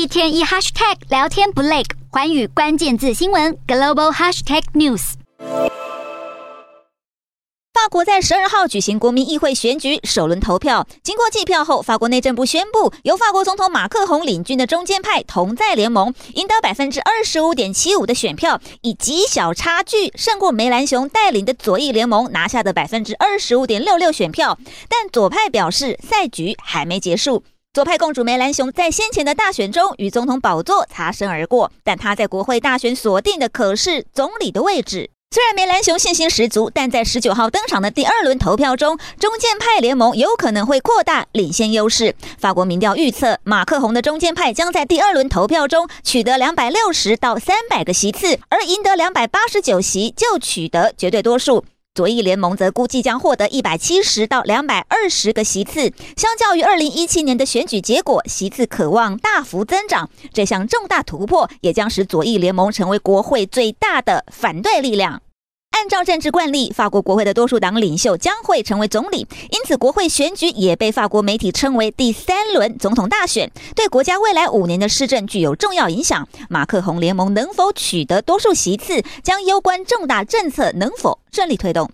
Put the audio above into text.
一天一 hashtag 聊天不累，环宇关键字新闻 global hashtag news。法国在十二号举行国民议会选举首轮投票，经过计票后，法国内政部宣布，由法国总统马克宏领军的中间派同在联盟赢得百分之二十五点七五的选票，以极小差距胜过梅兰雄带领的左翼联盟拿下的百分之二十五点六六选票。但左派表示，赛局还没结束。左派共主梅兰雄在先前的大选中与总统宝座擦身而过，但他在国会大选锁定的可是总理的位置。虽然梅兰雄信心十足，但在十九号登场的第二轮投票中，中间派联盟有可能会扩大领先优势。法国民调预测，马克宏的中间派将在第二轮投票中取得两百六十到三百个席次，而赢得两百八十九席就取得绝对多数。左翼联盟则估计将获得一百七十到两百二十个席次，相较于二零一七年的选举结果，席次渴望大幅增长。这项重大突破也将使左翼联盟成为国会最大的反对力量。按照政治惯例，法国国会的多数党领袖将会成为总理，因此国会选举也被法国媒体称为第三轮总统大选，对国家未来五年的施政具有重要影响。马克宏联盟能否取得多数席次，将攸关重大政策能否顺利推动。